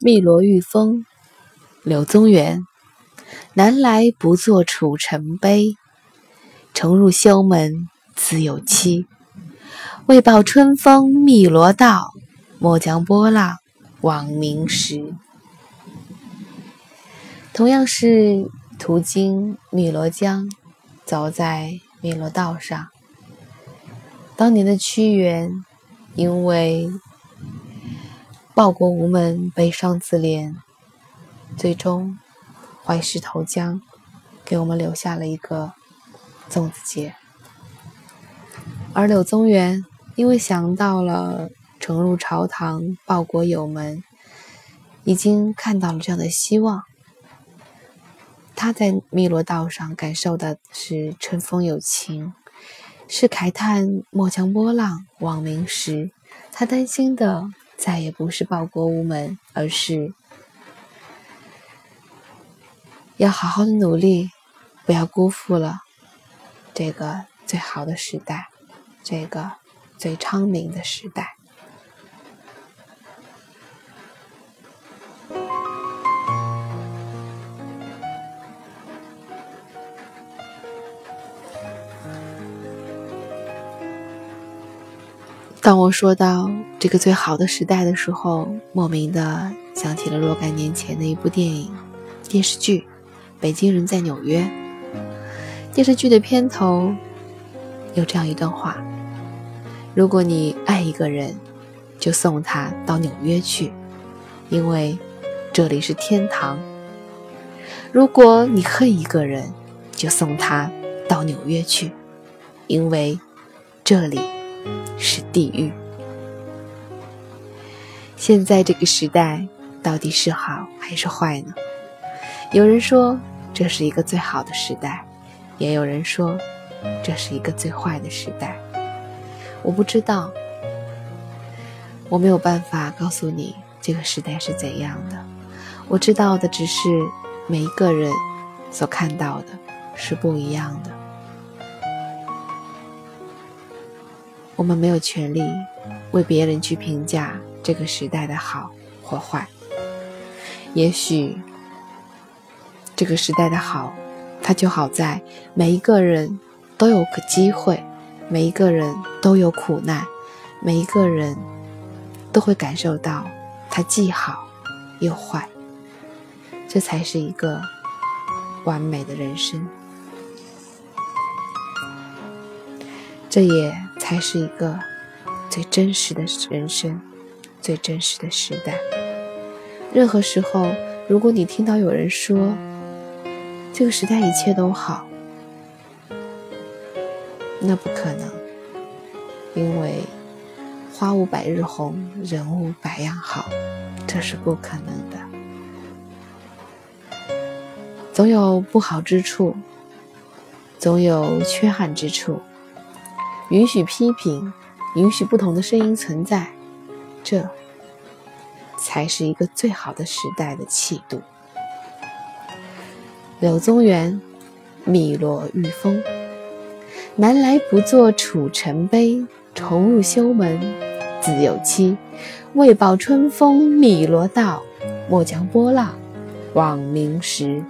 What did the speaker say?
汨罗玉峰，柳宗元。南来不作楚臣悲，重入修门自有期。为报春风汨罗道，莫将波浪枉明时。同样是途经汨罗江，走在汨罗道上。当年的屈原，因为报国无门，悲伤自怜，最终怀石投江，给我们留下了一个粽子节。而柳宗元，因为想到了重入朝堂、报国有门，已经看到了这样的希望。他在汨罗道上感受的是春风有情，是慨叹莫将波浪望明时。他担心的再也不是报国无门，而是要好好的努力，不要辜负了这个最好的时代，这个最昌明的时代。当我说到这个最好的时代的时候，莫名的想起了若干年前的一部电影、电视剧《北京人在纽约》。电视剧的片头有这样一段话：“如果你爱一个人，就送他到纽约去，因为这里是天堂；如果你恨一个人，就送他到纽约去，因为这里。”是地狱。现在这个时代到底是好还是坏呢？有人说这是一个最好的时代，也有人说这是一个最坏的时代。我不知道，我没有办法告诉你这个时代是怎样的。我知道的只是每一个人所看到的是不一样的。我们没有权利为别人去评价这个时代的好或坏。也许这个时代的好，它就好在每一个人都有个机会，每一个人都有苦难，每一个人都会感受到它既好又坏。这才是一个完美的人生。这也。才是一个最真实的人生，最真实的时代。任何时候，如果你听到有人说这个时代一切都好，那不可能，因为花无百日红，人无百样好，这是不可能的。总有不好之处，总有缺憾之处。允许批评，允许不同的声音存在，这才是一个最好的时代的气度。柳宗元，汨罗玉峰。南来不作楚臣悲，重入修门自有期。为报春风汨罗道，莫将波浪望明时。